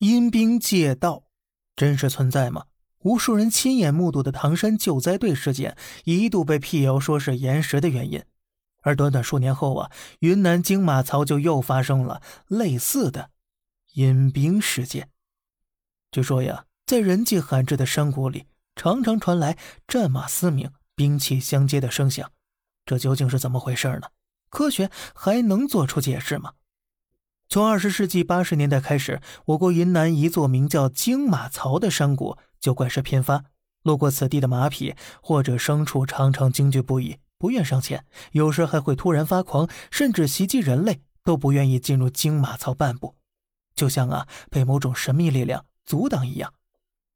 阴兵借道真实存在吗？无数人亲眼目睹的唐山救灾队事件一度被辟谣说是岩石的原因，而短短数年后啊，云南金马槽就又发生了类似的阴兵事件。据说呀，在人迹罕至的山谷里，常常传来战马嘶鸣、兵器相接的声响，这究竟是怎么回事呢？科学还能做出解释吗？从二十世纪八十年代开始，我国云南一座名叫金马槽的山谷就怪事频发。路过此地的马匹或者牲畜常常惊惧不已，不愿上前，有时还会突然发狂，甚至袭击人类，都不愿意进入金马槽半步，就像啊被某种神秘力量阻挡一样。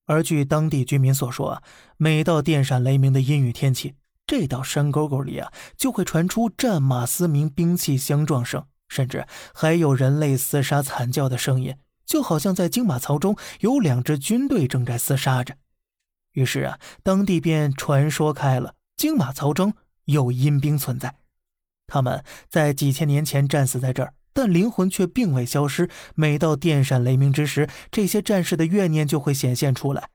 而据当地居民所说啊，每到电闪雷鸣的阴雨天气，这道山沟沟里啊就会传出战马嘶鸣、兵器相撞声。甚至还有人类厮杀惨叫的声音，就好像在金马槽中有两支军队正在厮杀着。于是啊，当地便传说开了，金马槽中有阴兵存在。他们在几千年前战死在这儿，但灵魂却并未消失。每到电闪雷鸣之时，这些战士的怨念就会显现出来。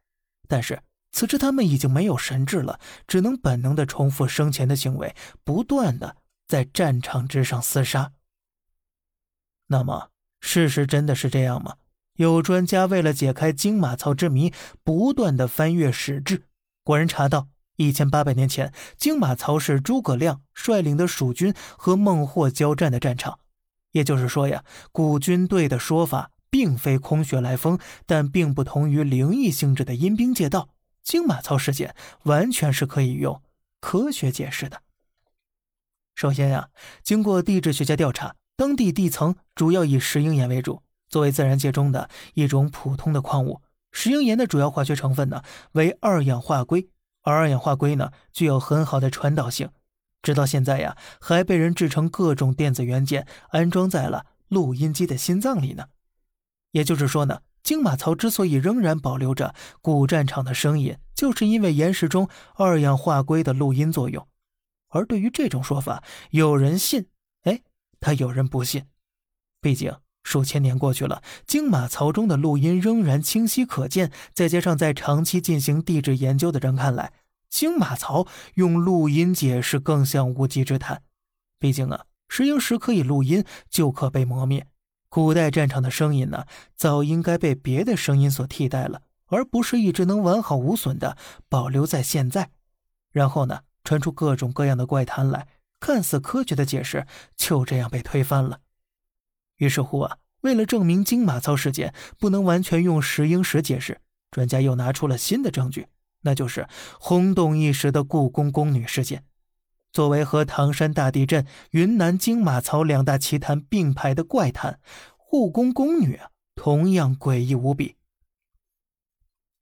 但是此时他们已经没有神智了，只能本能地重复生前的行为，不断地在战场之上厮杀。那么，事实真的是这样吗？有专家为了解开金马槽之谜，不断的翻阅史志，果然查到，一千八百年前，金马槽是诸葛亮率领的蜀军和孟获交战的战场。也就是说呀，古军队的说法并非空穴来风，但并不同于灵异性质的阴兵借道。金马槽事件完全是可以用科学解释的。首先呀，经过地质学家调查。当地地层主要以石英岩为主，作为自然界中的一种普通的矿物。石英岩的主要化学成分呢为二氧化硅，而二氧化硅呢具有很好的传导性，直到现在呀还被人制成各种电子元件，安装在了录音机的心脏里呢。也就是说呢，金马槽之所以仍然保留着古战场的声音，就是因为岩石中二氧化硅的录音作用。而对于这种说法，有人信。他有人不信，毕竟数千年过去了，金马槽中的录音仍然清晰可见。再加上在长期进行地质研究的人看来，金马槽用录音解释更像无稽之谈。毕竟啊，石英石可以录音，就可被磨灭。古代战场的声音呢，早应该被别的声音所替代了，而不是一直能完好无损的保留在现在。然后呢，传出各种各样的怪谈来。看似科学的解释就这样被推翻了。于是乎啊，为了证明金马槽事件不能完全用石英石解释，专家又拿出了新的证据，那就是轰动一时的故宫宫女事件。作为和唐山大地震、云南金马槽两大奇谈并排的怪谈，故宫宫女啊同样诡异无比。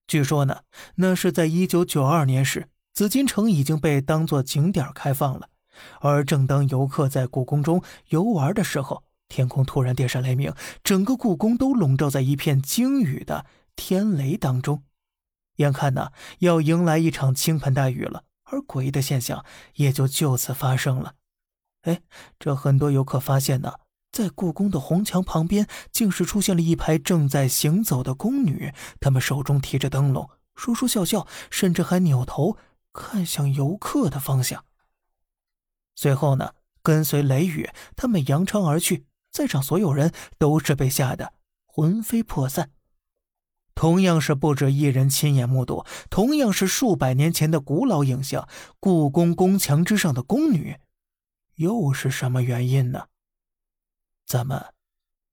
据说呢，那是在一九九二年时，紫禁城已经被当作景点开放了。而正当游客在故宫中游玩的时候，天空突然电闪雷鸣，整个故宫都笼罩在一片惊雨的天雷当中，眼看呢要迎来一场倾盆大雨了，而诡异的现象也就就此发生了。哎，这很多游客发现呢，在故宫的红墙旁边，竟是出现了一排正在行走的宫女，她们手中提着灯笼，说说笑笑，甚至还扭头看向游客的方向。随后呢，跟随雷雨，他们扬长而去，在场所有人都是被吓得魂飞魄散。同样是不止一人亲眼目睹，同样是数百年前的古老影像，故宫宫墙之上的宫女，又是什么原因呢？咱们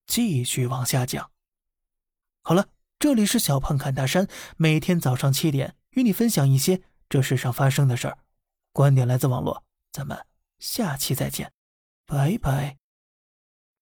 继续往下讲。好了，这里是小胖侃大山，每天早上七点与你分享一些这世上发生的事儿，观点来自网络，咱们。下期再见，拜拜。